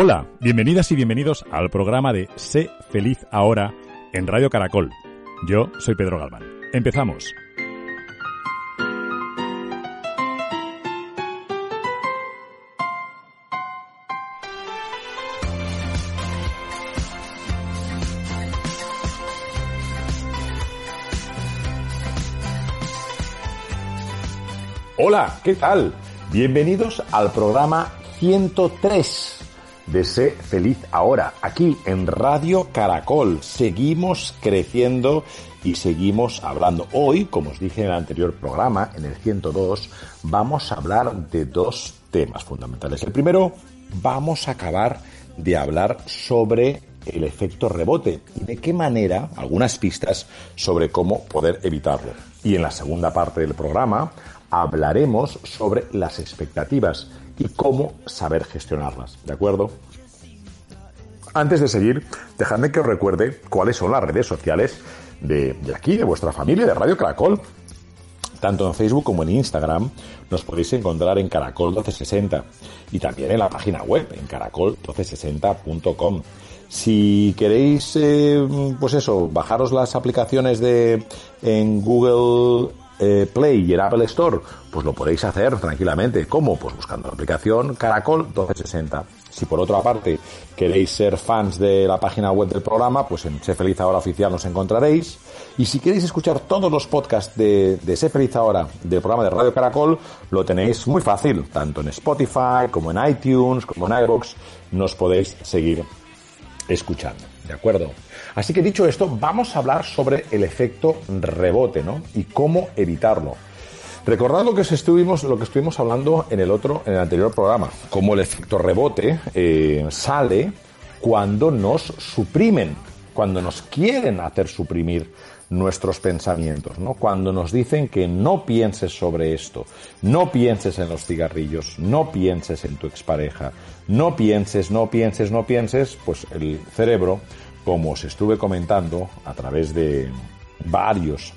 Hola, bienvenidas y bienvenidos al programa de Sé feliz ahora en Radio Caracol. Yo soy Pedro Galván. Empezamos. Hola, ¿qué tal? Bienvenidos al programa 103 de Sé Feliz Ahora, aquí en Radio Caracol. Seguimos creciendo y seguimos hablando. Hoy, como os dije en el anterior programa, en el 102, vamos a hablar de dos temas fundamentales. El primero, vamos a acabar de hablar sobre el efecto rebote y de qué manera, algunas pistas sobre cómo poder evitarlo. Y en la segunda parte del programa hablaremos sobre las expectativas y cómo saber gestionarlas, ¿de acuerdo? Antes de seguir, dejadme que os recuerde cuáles son las redes sociales de, aquí, de vuestra familia, de Radio Caracol. Tanto en Facebook como en Instagram nos podéis encontrar en Caracol 1260 y también en la página web en caracol1260.com. Si queréis, eh, pues eso, bajaros las aplicaciones de en Google eh, Play y en Apple Store, pues lo podéis hacer tranquilamente. ¿Cómo? Pues buscando la aplicación Caracol 1260. Si por otra parte queréis ser fans de la página web del programa, pues en Sé Feliz Ahora Oficial nos encontraréis. Y si queréis escuchar todos los podcasts de, de Sé Feliz Ahora del programa de Radio Caracol, lo tenéis muy fácil, tanto en Spotify como en iTunes, como en iVoox, nos podéis seguir escuchando. ¿De acuerdo? Así que dicho esto, vamos a hablar sobre el efecto rebote, ¿no? Y cómo evitarlo. Recordad lo que estuvimos, lo que estuvimos hablando en el otro, en el anterior programa, cómo el efecto rebote eh, sale cuando nos suprimen, cuando nos quieren hacer suprimir nuestros pensamientos, ¿no? Cuando nos dicen que no pienses sobre esto, no pienses en los cigarrillos, no pienses en tu expareja, no pienses, no pienses, no pienses, pues el cerebro, como os estuve comentando a través de varios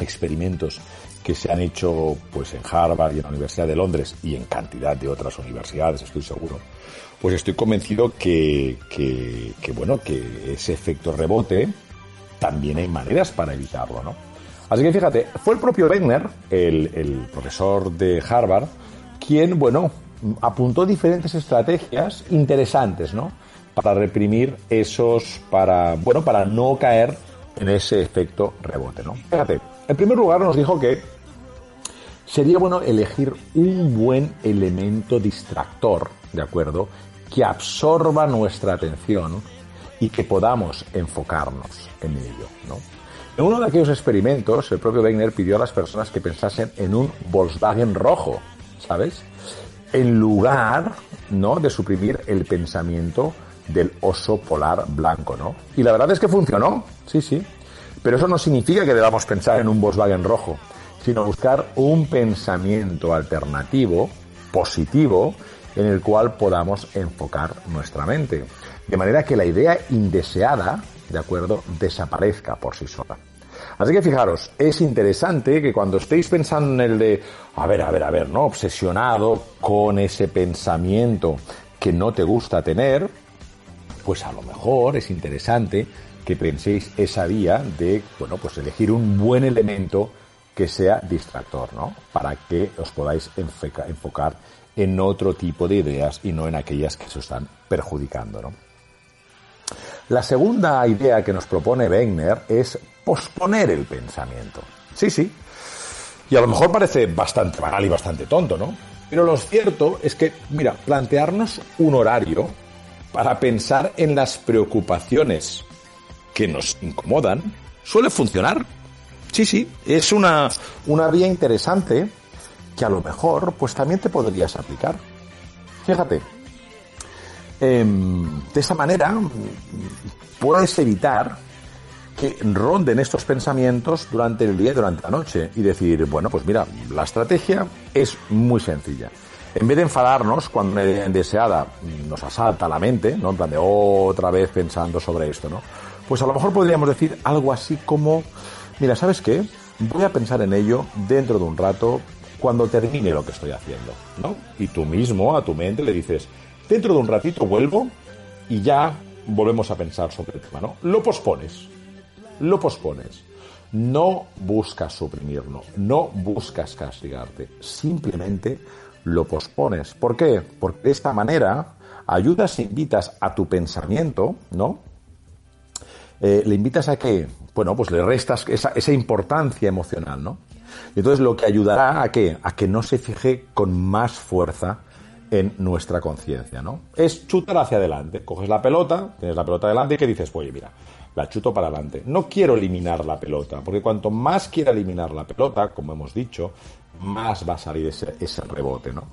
experimentos que se han hecho pues en Harvard y en la Universidad de Londres y en cantidad de otras universidades, estoy seguro, pues estoy convencido que, bueno, que ese efecto rebote también hay maneras para evitarlo, ¿no? Así que fíjate, fue el propio Wegner, el, el profesor de Harvard, quien, bueno, apuntó diferentes estrategias interesantes, ¿no? Para reprimir esos, para, bueno, para no caer en ese efecto rebote, ¿no? Fíjate, en primer lugar nos dijo que sería bueno elegir un buen elemento distractor, ¿de acuerdo? Que absorba nuestra atención y que podamos enfocarnos en ello, ¿no? En uno de aquellos experimentos, el propio Wegner pidió a las personas que pensasen en un Volkswagen rojo, ¿sabes? En lugar, ¿no? De suprimir el pensamiento del oso polar blanco, ¿no? Y la verdad es que funcionó, sí, sí. Pero eso no significa que debamos pensar en un Volkswagen rojo, sino buscar un pensamiento alternativo, positivo, en el cual podamos enfocar nuestra mente. De manera que la idea indeseada, ¿de acuerdo?, desaparezca por sí sola. Así que fijaros, es interesante que cuando estéis pensando en el de, a ver, a ver, a ver, ¿no? Obsesionado con ese pensamiento que no te gusta tener, pues a lo mejor es interesante que penséis esa vía de, bueno, pues elegir un buen elemento que sea distractor, ¿no? Para que os podáis enfocar en otro tipo de ideas y no en aquellas que se están perjudicando. ¿no? La segunda idea que nos propone Wegener es posponer el pensamiento. Sí, sí. Y a lo mejor parece bastante banal y bastante tonto, ¿no? Pero lo cierto es que, mira, plantearnos un horario para pensar en las preocupaciones que nos incomodan suele funcionar. Sí, sí, es una, una vía interesante que a lo mejor pues también te podrías aplicar. Fíjate, em, de esa manera puedes evitar que ronden estos pensamientos durante el día y durante la noche y decir, bueno, pues mira, la estrategia es muy sencilla. En vez de enfadarnos cuando una idea indeseada nos asalta la mente, ¿no? En plan de otra vez pensando sobre esto, ¿no? Pues a lo mejor podríamos decir algo así como, mira, ¿sabes qué? Voy a pensar en ello dentro de un rato cuando termine lo que estoy haciendo, ¿no? Y tú mismo a tu mente le dices, dentro de un ratito vuelvo y ya volvemos a pensar sobre el tema, ¿no? Lo pospones, lo pospones. No buscas suprimirlo, no buscas castigarte, simplemente lo pospones. ¿Por qué? Porque de esta manera ayudas e invitas a tu pensamiento, ¿no? Eh, le invitas a que, bueno, pues le restas esa, importancia emocional, ¿no? Y entonces lo que ayudará a que, a que no se fije con más fuerza en nuestra conciencia, ¿no? Es chutar hacia adelante. Coges la pelota, tienes la pelota delante y que dices, oye, mira, la chuto para adelante. No quiero eliminar la pelota, porque cuanto más quiera eliminar la pelota, como hemos dicho, más va a salir ese, ese rebote, ¿no?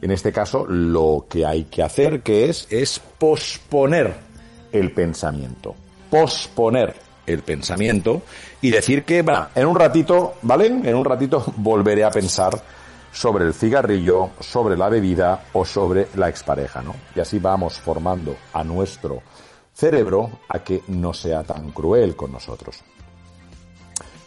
En este caso, lo que hay que hacer, que es, es posponer el pensamiento. Posponer el pensamiento y decir que, va, en un ratito, ¿vale? En un ratito volveré a pensar sobre el cigarrillo, sobre la bebida o sobre la expareja, ¿no? Y así vamos formando a nuestro cerebro a que no sea tan cruel con nosotros.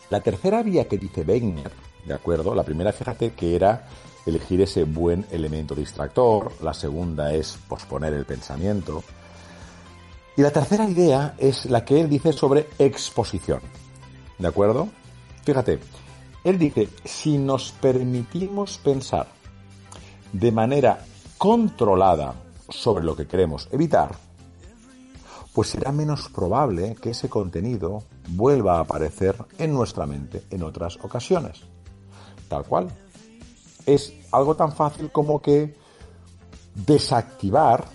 La tercera vía que dice Wegener, ¿de acuerdo? La primera, fíjate que era elegir ese buen elemento distractor, la segunda es posponer el pensamiento, y la tercera idea es la que él dice sobre exposición, ¿de acuerdo? Fíjate, él dice, si nos permitimos pensar de manera controlada sobre lo que queremos evitar, pues será menos probable que ese contenido vuelva a aparecer en nuestra mente en otras ocasiones. Tal cual. Es algo tan fácil como que desactivar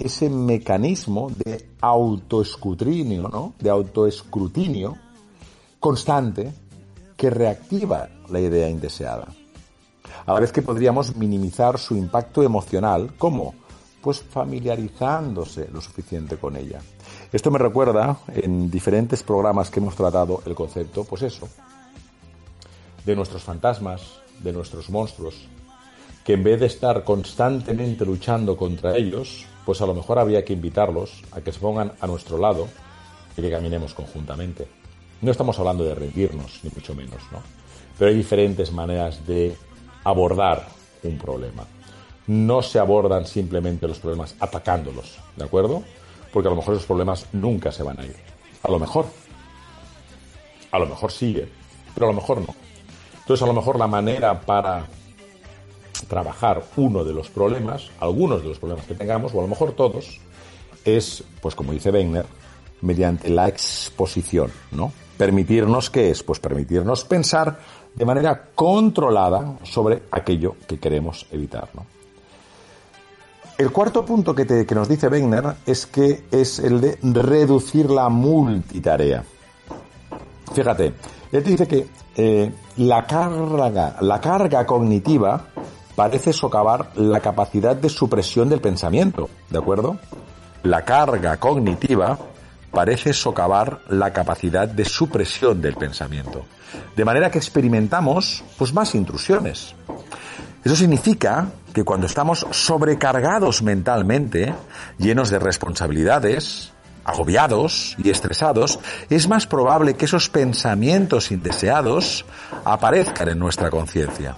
ese mecanismo de autoescrutinio, ¿no? De autoescrutinio constante que reactiva la idea indeseada. A la vez que podríamos minimizar su impacto emocional, ¿cómo? Pues familiarizándose lo suficiente con ella. Esto me recuerda en diferentes programas que hemos tratado el concepto, pues eso, de nuestros fantasmas, de nuestros monstruos, que en vez de estar constantemente luchando contra ellos, pues a lo mejor habría que invitarlos a que se pongan a nuestro lado y que caminemos conjuntamente. No estamos hablando de rendirnos, ni mucho menos, ¿no? Pero hay diferentes maneras de abordar un problema. No se abordan simplemente los problemas atacándolos, ¿de acuerdo? Porque a lo mejor esos problemas nunca se van a ir. A lo mejor. A lo mejor sigue, pero a lo mejor no. Entonces, a lo mejor la manera para trabajar uno de los problemas, algunos de los problemas que tengamos, o a lo mejor todos, es, pues como dice Wegener, mediante la exposición, ¿no? Permitirnos, ¿qué es? Pues permitirnos pensar de manera controlada sobre aquello que queremos evitar. El cuarto punto que, que nos dice Wegener es que es el de reducir la multitarea. Fíjate, él te dice que eh, la, carga, la carga cognitiva parece socavar la capacidad de supresión del pensamiento, ¿de acuerdo? La carga cognitiva parece socavar la capacidad de supresión del pensamiento. De manera que experimentamos pues más intrusiones. Eso significa que cuando estamos sobrecargados mentalmente, llenos de responsabilidades, agobiados y estresados, es más probable que esos pensamientos indeseados aparezcan en nuestra conciencia.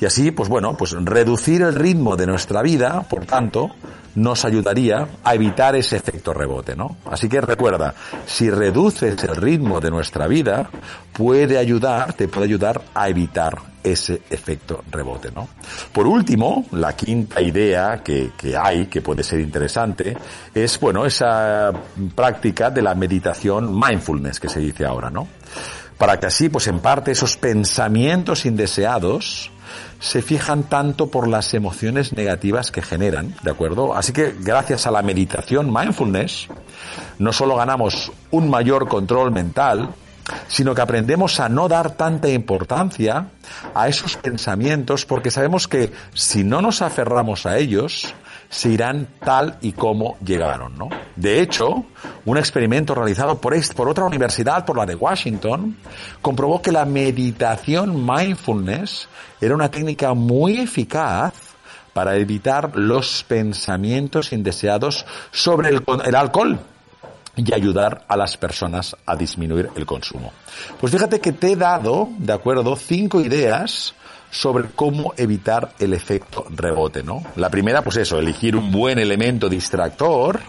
Y así, pues bueno, pues reducir el ritmo de nuestra vida, por tanto, nos ayudaría a evitar ese efecto rebote, ¿no? Así que recuerda, si reduces el ritmo de nuestra vida, puede ayudar, te puede ayudar a evitar ese efecto rebote, ¿no? Por último, la quinta idea que, que hay, que puede ser interesante, es, bueno, esa práctica de la meditación mindfulness que se dice ahora, ¿no? Para que así, pues en parte, esos pensamientos indeseados, se fijan tanto por las emociones negativas que generan, ¿de acuerdo? Así que gracias a la meditación mindfulness, no solo ganamos un mayor control mental, sino que aprendemos a no dar tanta importancia a esos pensamientos porque sabemos que si no nos aferramos a ellos, se irán tal y como llegaron, ¿no? De hecho, un experimento realizado por, por otra universidad, por la de Washington, comprobó que la meditación mindfulness era una técnica muy eficaz para evitar los pensamientos indeseados sobre el, el alcohol y ayudar a las personas a disminuir el consumo. Pues fíjate que te he dado, de acuerdo, cinco ideas sobre cómo evitar el efecto rebote, ¿no? La primera, pues eso, elegir un buen elemento distractor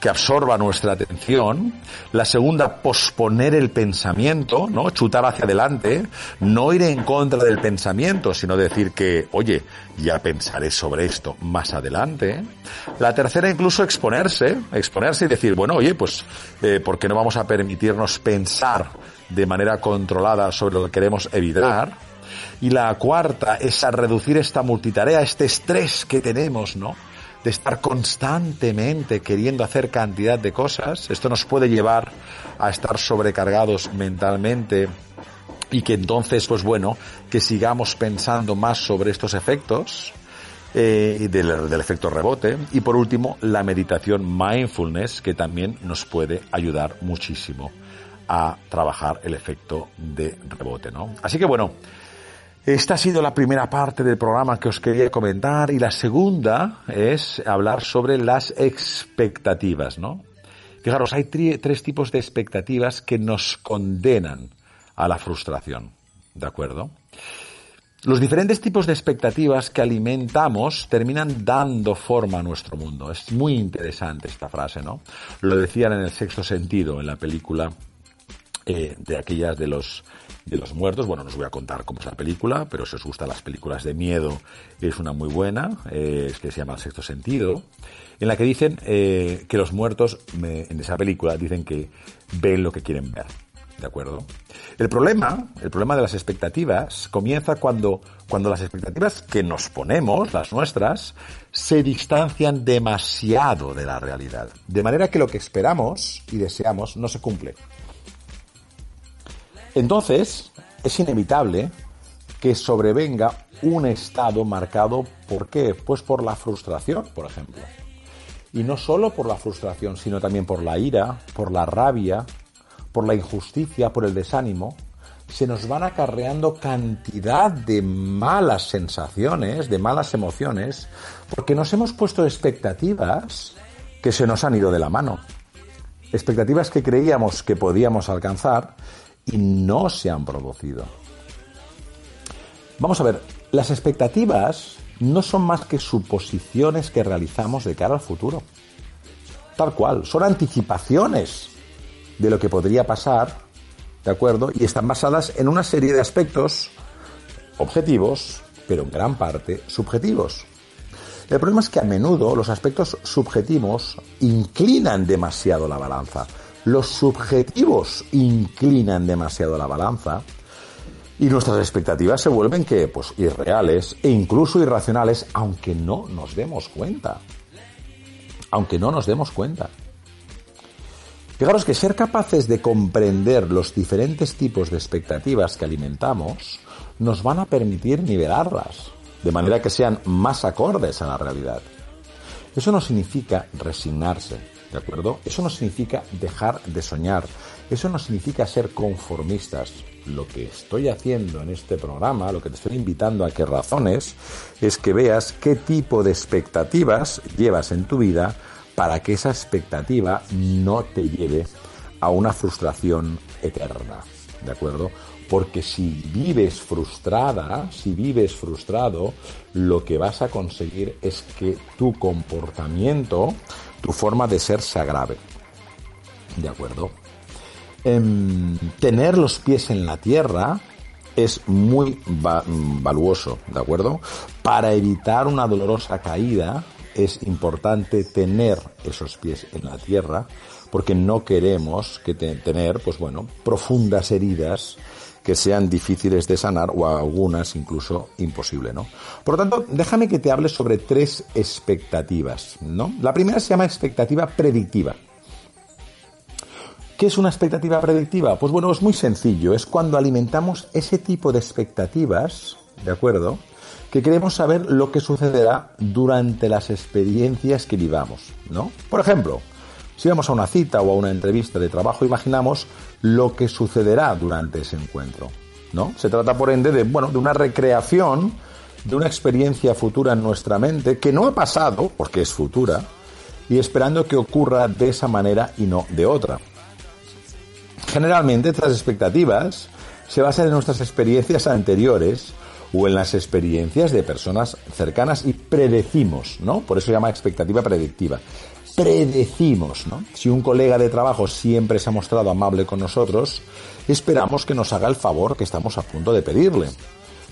que absorba nuestra atención. La segunda, posponer el pensamiento, ¿no? Chutar hacia adelante, no ir en contra del pensamiento, sino decir que, oye, ya pensaré sobre esto más adelante. La tercera, incluso exponerse, exponerse y decir, bueno, oye, pues, eh, ¿por qué no vamos a permitirnos pensar de manera controlada sobre lo que queremos evitar? Y la cuarta es a reducir esta multitarea, este estrés que tenemos, ¿no? De estar constantemente queriendo hacer cantidad de cosas. Esto nos puede llevar a estar sobrecargados mentalmente y que entonces, pues bueno, que sigamos pensando más sobre estos efectos. Eh, del, del efecto rebote y por último la meditación mindfulness que también nos puede ayudar muchísimo a trabajar el efecto de rebote, ¿no? Así que bueno, esta ha sido la primera parte del programa que os quería comentar y la segunda es hablar sobre las expectativas, ¿no? Fijaros, hay tres tipos de expectativas que nos condenan a la frustración, ¿de acuerdo? Los diferentes tipos de expectativas que alimentamos terminan dando forma a nuestro mundo. Es muy interesante esta frase, ¿no? Lo decían en el sexto sentido, en la película eh, de aquellas de los de los muertos. Bueno, no os voy a contar cómo es la película, pero si os gustan las películas de miedo, es una muy buena, eh, que se llama Sexto Sentido, en la que dicen eh, que los muertos, en esa película, dicen que ven lo que quieren ver. ¿De acuerdo? El problema, el problema de las expectativas comienza cuando, cuando las expectativas que nos ponemos, las nuestras, se distancian demasiado de la realidad. De manera que lo que esperamos y deseamos no se cumple. Entonces, es inevitable que sobrevenga un estado marcado por qué? Pues por la frustración, por ejemplo. Y no solo por la frustración, sino también por la ira, por la rabia, por la injusticia, por el desánimo, se nos van acarreando cantidad de malas sensaciones, de malas emociones, porque nos hemos puesto expectativas que se nos han ido de la mano. Expectativas que creíamos que podíamos alcanzar y no se han producido. Vamos a ver, las expectativas no son más que suposiciones que realizamos de cara al futuro. Tal cual, son anticipaciones de lo que podría pasar, ¿de acuerdo? Y están basadas en una serie de aspectos objetivos, pero en gran parte subjetivos. El problema es que a menudo los aspectos subjetivos inclinan demasiado la balanza los subjetivos inclinan demasiado la balanza y nuestras expectativas se vuelven que pues irreales e incluso irracionales aunque no nos demos cuenta. Aunque no nos demos cuenta. Fijaros que ser capaces de comprender los diferentes tipos de expectativas que alimentamos nos van a permitir nivelarlas, de manera que sean más acordes a la realidad. Eso no significa resignarse, ¿De acuerdo? Eso no significa dejar de soñar. Eso no significa ser conformistas. Lo que estoy haciendo en este programa, lo que te estoy invitando a que razones, es que veas qué tipo de expectativas llevas en tu vida para que esa expectativa no te lleve a una frustración eterna. ¿de acuerdo? Porque si vives frustrada, si vives frustrado, lo que vas a conseguir es que tu comportamiento, tu forma de ser se agrave. ¿De acuerdo? Em, tener los pies en la tierra es muy valuoso, ¿de acuerdo? Para evitar una dolorosa caída es importante tener esos pies en la tierra porque no queremos que tener, pues bueno, profundas heridas que sean difíciles de sanar o algunas incluso imposible, ¿no? Por lo tanto, déjame que te hable sobre tres expectativas, ¿no? La primera se llama expectativa predictiva. ¿Qué es una expectativa predictiva? Pues bueno, es muy sencillo, es cuando alimentamos ese tipo de expectativas, ¿de acuerdo? Que queremos saber lo que sucederá durante las experiencias que vivamos, ¿no? Por ejemplo, si vamos a una cita o a una entrevista de trabajo, imaginamos lo que sucederá durante ese encuentro. ¿no? Se trata, por ende, de, bueno, de una recreación de una experiencia futura en nuestra mente que no ha pasado, porque es futura, y esperando que ocurra de esa manera y no de otra. Generalmente estas expectativas se basan en nuestras experiencias anteriores o en las experiencias de personas cercanas y predecimos, ¿no? Por eso se llama expectativa predictiva predecimos, ¿no? Si un colega de trabajo siempre se ha mostrado amable con nosotros, esperamos que nos haga el favor que estamos a punto de pedirle.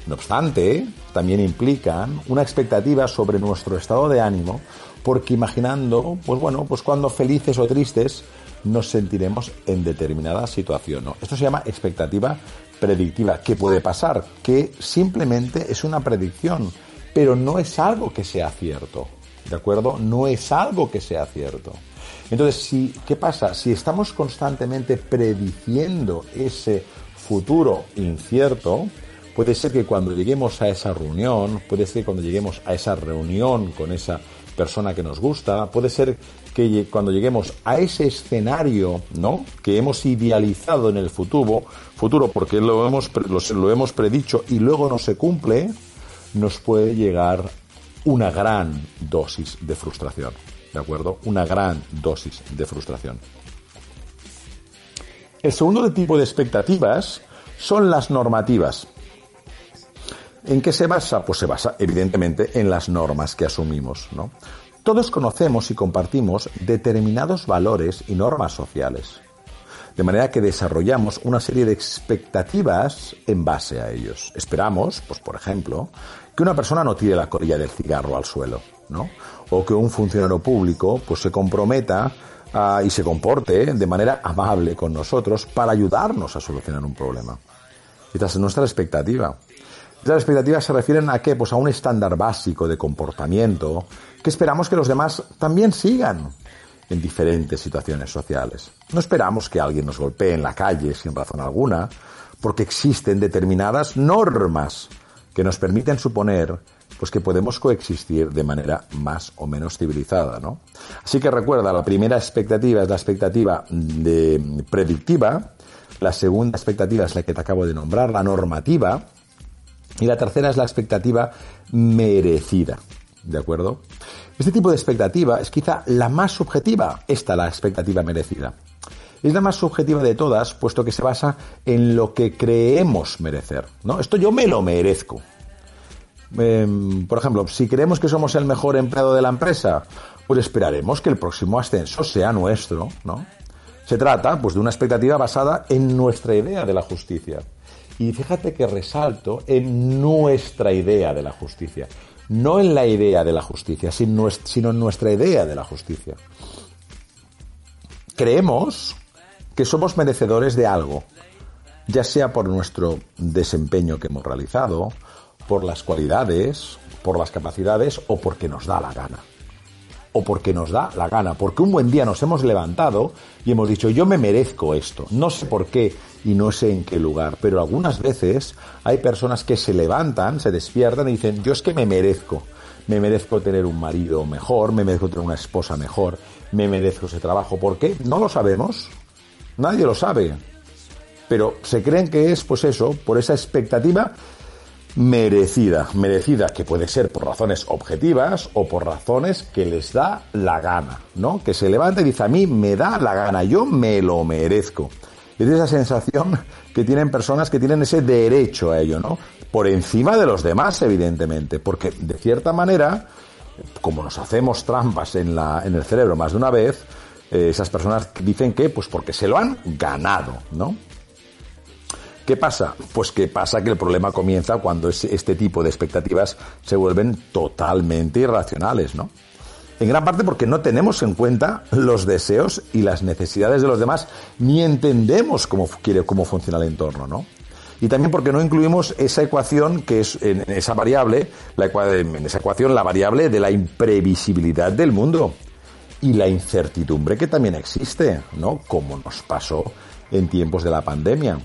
No obstante, también implican una expectativa sobre nuestro estado de ánimo, porque imaginando, pues bueno, pues cuando felices o tristes nos sentiremos en determinada situación. ¿no? Esto se llama expectativa predictiva. ¿Qué puede pasar? Que simplemente es una predicción, pero no es algo que sea cierto. ¿De acuerdo? No es algo que sea cierto. Entonces, ¿qué pasa? Si estamos constantemente prediciendo ese futuro incierto, puede ser que cuando lleguemos a esa reunión, puede ser que cuando lleguemos a esa reunión con esa persona que nos gusta, puede ser que cuando lleguemos a ese escenario, ¿no? Que hemos idealizado en el futuro, futuro porque lo hemos, lo hemos predicho y luego no se cumple, nos puede llegar una gran dosis de frustración. ¿De acuerdo? Una gran dosis de frustración. El segundo tipo de expectativas son las normativas. ¿En qué se basa? Pues se basa, evidentemente, en las normas que asumimos. ¿no? Todos conocemos y compartimos determinados valores y normas sociales. De manera que desarrollamos una serie de expectativas en base a ellos. Esperamos, pues por ejemplo, que una persona no tire la colilla del cigarro al suelo, ¿no? O que un funcionario público pues se comprometa ah, y se comporte de manera amable con nosotros para ayudarnos a solucionar un problema. Esta es nuestra expectativa. Estas expectativas se refieren a qué? Pues a un estándar básico de comportamiento que esperamos que los demás también sigan en diferentes situaciones sociales. No esperamos que alguien nos golpee en la calle sin razón alguna, porque existen determinadas normas que nos permiten suponer pues que podemos coexistir de manera más o menos civilizada, ¿no? Así que recuerda, la primera expectativa es la expectativa de predictiva, la segunda expectativa es la que te acabo de nombrar, la normativa, y la tercera es la expectativa merecida, ¿de acuerdo? Este tipo de expectativa es quizá la más subjetiva, esta la expectativa merecida. Es la más subjetiva de todas, puesto que se basa en lo que creemos merecer. ¿no? Esto yo me lo merezco. Em, por ejemplo, si creemos que somos el mejor empleado de la empresa, pues esperaremos que el próximo ascenso sea nuestro, ¿no? Se trata, pues, de una expectativa basada en nuestra idea de la justicia. Y fíjate que resalto en nuestra idea de la justicia. No en la idea de la justicia, sino en nuestra idea de la justicia. Creemos que somos merecedores de algo, ya sea por nuestro desempeño que hemos realizado, por las cualidades, por las capacidades o porque nos da la gana. O porque nos da la gana, porque un buen día nos hemos levantado y hemos dicho, yo me merezco esto, no sé por qué y no sé en qué lugar, pero algunas veces hay personas que se levantan, se despiertan y dicen, yo es que me merezco, me merezco tener un marido mejor, me merezco tener una esposa mejor, me merezco ese trabajo, ¿por qué? No lo sabemos, Nadie lo sabe. Pero se creen que es, pues eso, por esa expectativa merecida, merecida, que puede ser por razones objetivas o por razones que les da la gana, ¿no? Que se levanta y dice, a mí me da la gana, yo me lo merezco. Es esa sensación que tienen personas que tienen ese derecho a ello, ¿no? Por encima de los demás, evidentemente, porque de cierta manera, como nos hacemos trampas en, la, en el cerebro más de una vez, eh, esas personas dicen que, pues porque se lo han ganado, ¿no? ¿Qué pasa? Pues que pasa que el problema comienza cuando este tipo de expectativas se vuelven totalmente irracionales, ¿no? En gran parte porque no tenemos en cuenta los deseos y las necesidades de los demás, ni entendemos cómo quiere, cómo funciona el entorno, ¿no? Y también porque no incluimos esa ecuación que es en esa variable, la, en esa ecuación la variable de la imprevisibilidad del mundo y la incertidumbre que también existe, ¿no? Como nos pasó en tiempos de la pandemia.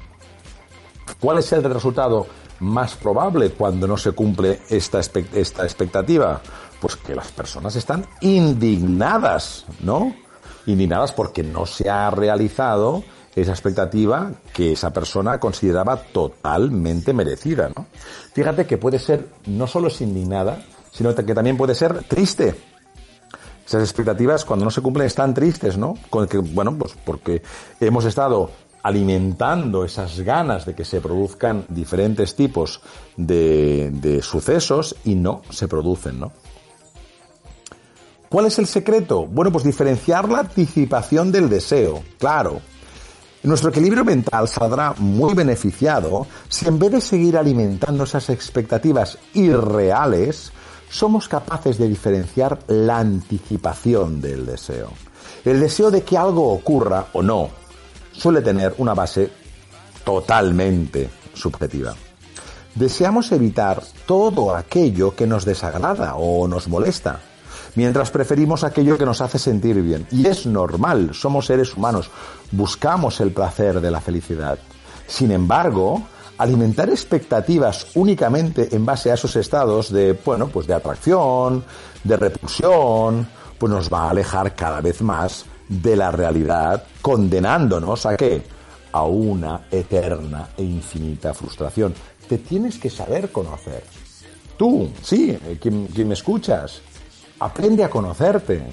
¿Cuál es el resultado más probable cuando no se cumple esta, esta expectativa? Pues que las personas están indignadas, ¿no? Indignadas porque no se ha realizado esa expectativa que esa persona consideraba totalmente merecida, ¿no? Fíjate que puede ser, no solo es indignada, sino que también puede ser triste. Esas expectativas cuando no se cumplen están tristes, ¿no? Bueno, pues porque hemos estado alimentando esas ganas de que se produzcan diferentes tipos de, sucesos y no se producen, ¿no? ¿Cuál es el secreto? Bueno, pues diferenciar la anticipación del deseo, claro. Nuestro equilibrio mental saldrá muy beneficiado si en vez de seguir alimentando esas expectativas irreales, somos capaces de diferenciar la anticipación del deseo. El deseo de que algo ocurra o no, suele tener una base totalmente subjetiva. Deseamos evitar todo aquello que nos desagrada o nos molesta, mientras preferimos aquello que nos hace sentir bien. Y es normal, somos seres humanos, buscamos el placer de la felicidad. Sin embargo, alimentar expectativas únicamente en base a esos estados de, bueno, pues de atracción, de repulsión, pues nos va a alejar cada vez más de la realidad, condenándonos a qué? A una eterna e infinita frustración. Te tienes que saber conocer. Tú, sí, eh, quien, me escuchas, aprende a conocerte.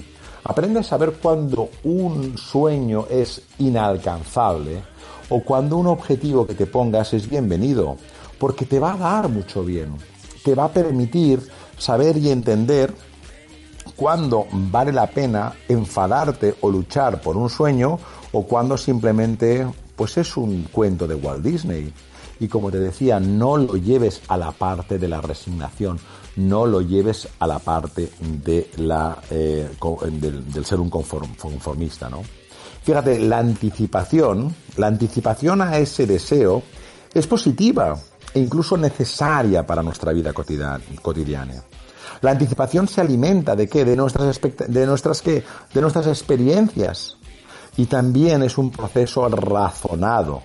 Aprende a saber cuando un sueño es inalcanzable o cuando un objetivo que te pongas es bienvenido, porque te va a dar mucho bien. Te va a permitir saber y entender cuándo vale la pena enfadarte o luchar por un sueño o cuando simplemente pues es un cuento de Walt Disney. Y como te decía, no lo lleves a la parte de la resignación, no lo lleves a la parte de la, eh, del, ser un conformista, ¿no? Fíjate, la anticipación, la anticipación a ese deseo es positiva e incluso necesaria para nuestra vida cotidiana. La anticipación se alimenta de qué? De nuestras, de nuestras qué? De nuestras experiencias. Y también es un proceso razonado,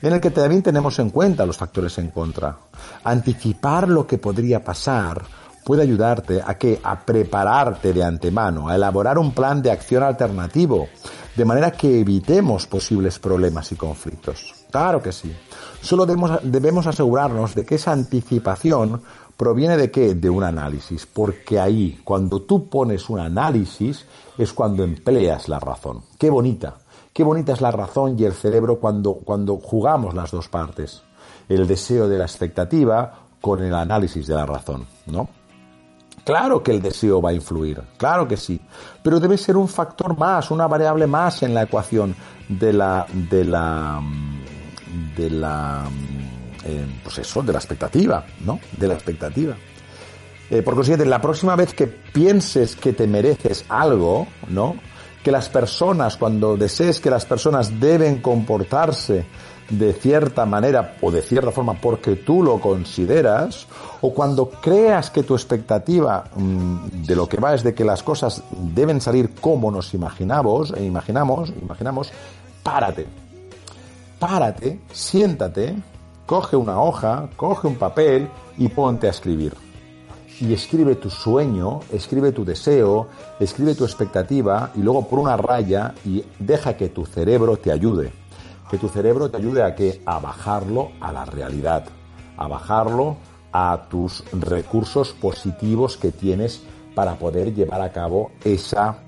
en el que también tenemos en cuenta los factores en contra. Anticipar lo que podría pasar puede ayudarte a que a prepararte de antemano, a elaborar un plan de acción alternativo, de manera que evitemos posibles problemas y conflictos. Claro que sí. Solo debemos, asegurarnos de que esa anticipación ¿Proviene de qué? De un análisis, porque ahí, cuando tú pones un análisis, es cuando empleas la razón. Qué bonita, qué bonita es la razón y el cerebro cuando, cuando jugamos las dos partes. El deseo de la expectativa con el análisis de la razón, ¿no? Claro que el deseo va a influir, claro que sí, pero debe ser un factor más, una variable más en la ecuación de la, de la, de la eh, pues eso, de la expectativa, ¿no? De la expectativa. Eh, por consiguiente, la próxima vez que pienses que te mereces algo, ¿no? Que las personas, cuando desees que las personas deben comportarse de cierta manera o de cierta forma porque tú lo consideras, o cuando creas que tu expectativa mm, de lo que va es de que las cosas deben salir como nos imaginamos, e imaginamos, imaginamos, párate. Párate, siéntate, Coge una hoja, coge un papel y ponte a escribir. Y escribe tu sueño, escribe tu deseo, escribe tu expectativa y luego por una raya y deja que tu cerebro te ayude. Que tu cerebro te ayude a que a bajarlo a la realidad, a bajarlo a tus recursos positivos que tienes para poder llevar a cabo esa,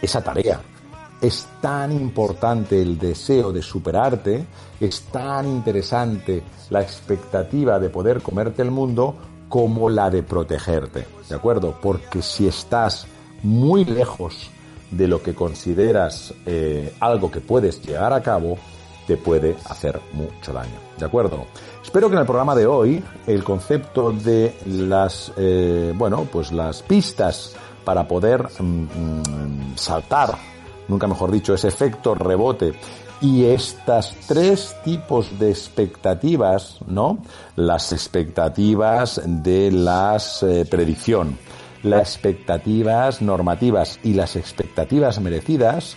esa tarea. es tan importante el deseo de superarte, es tan interesante la expectativa de poder comerte el mundo como la de protegerte, ¿de acuerdo? Porque si estás muy lejos de lo que consideras eh, algo que puedes llegar a cabo, te puede hacer mucho daño, ¿de acuerdo? Espero que en el programa de hoy el concepto de las, eh, bueno, pues las pistas para poder mm, mm, saltar, nunca mejor dicho, ese efecto rebote y estas tres tipos de expectativas, ¿no? Las expectativas de las eh, predicción, las expectativas normativas y las expectativas merecidas,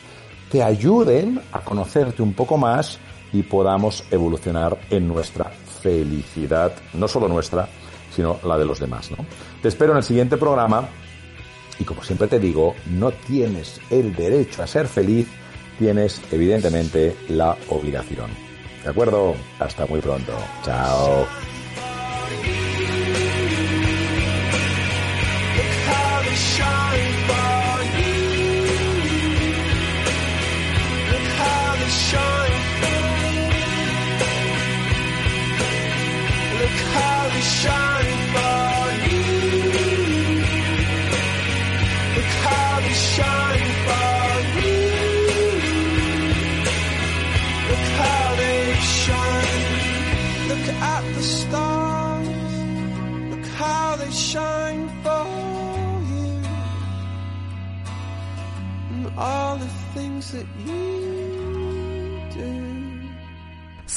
te ayuden a conocerte un poco más y podamos evolucionar en nuestra felicidad, no solo nuestra, sino la de los demás, ¿no? Te espero en el siguiente programa y como siempre te digo, no tienes el derecho a ser feliz tienes evidentemente la obligación. ¿De acuerdo? Hasta muy pronto. Chao.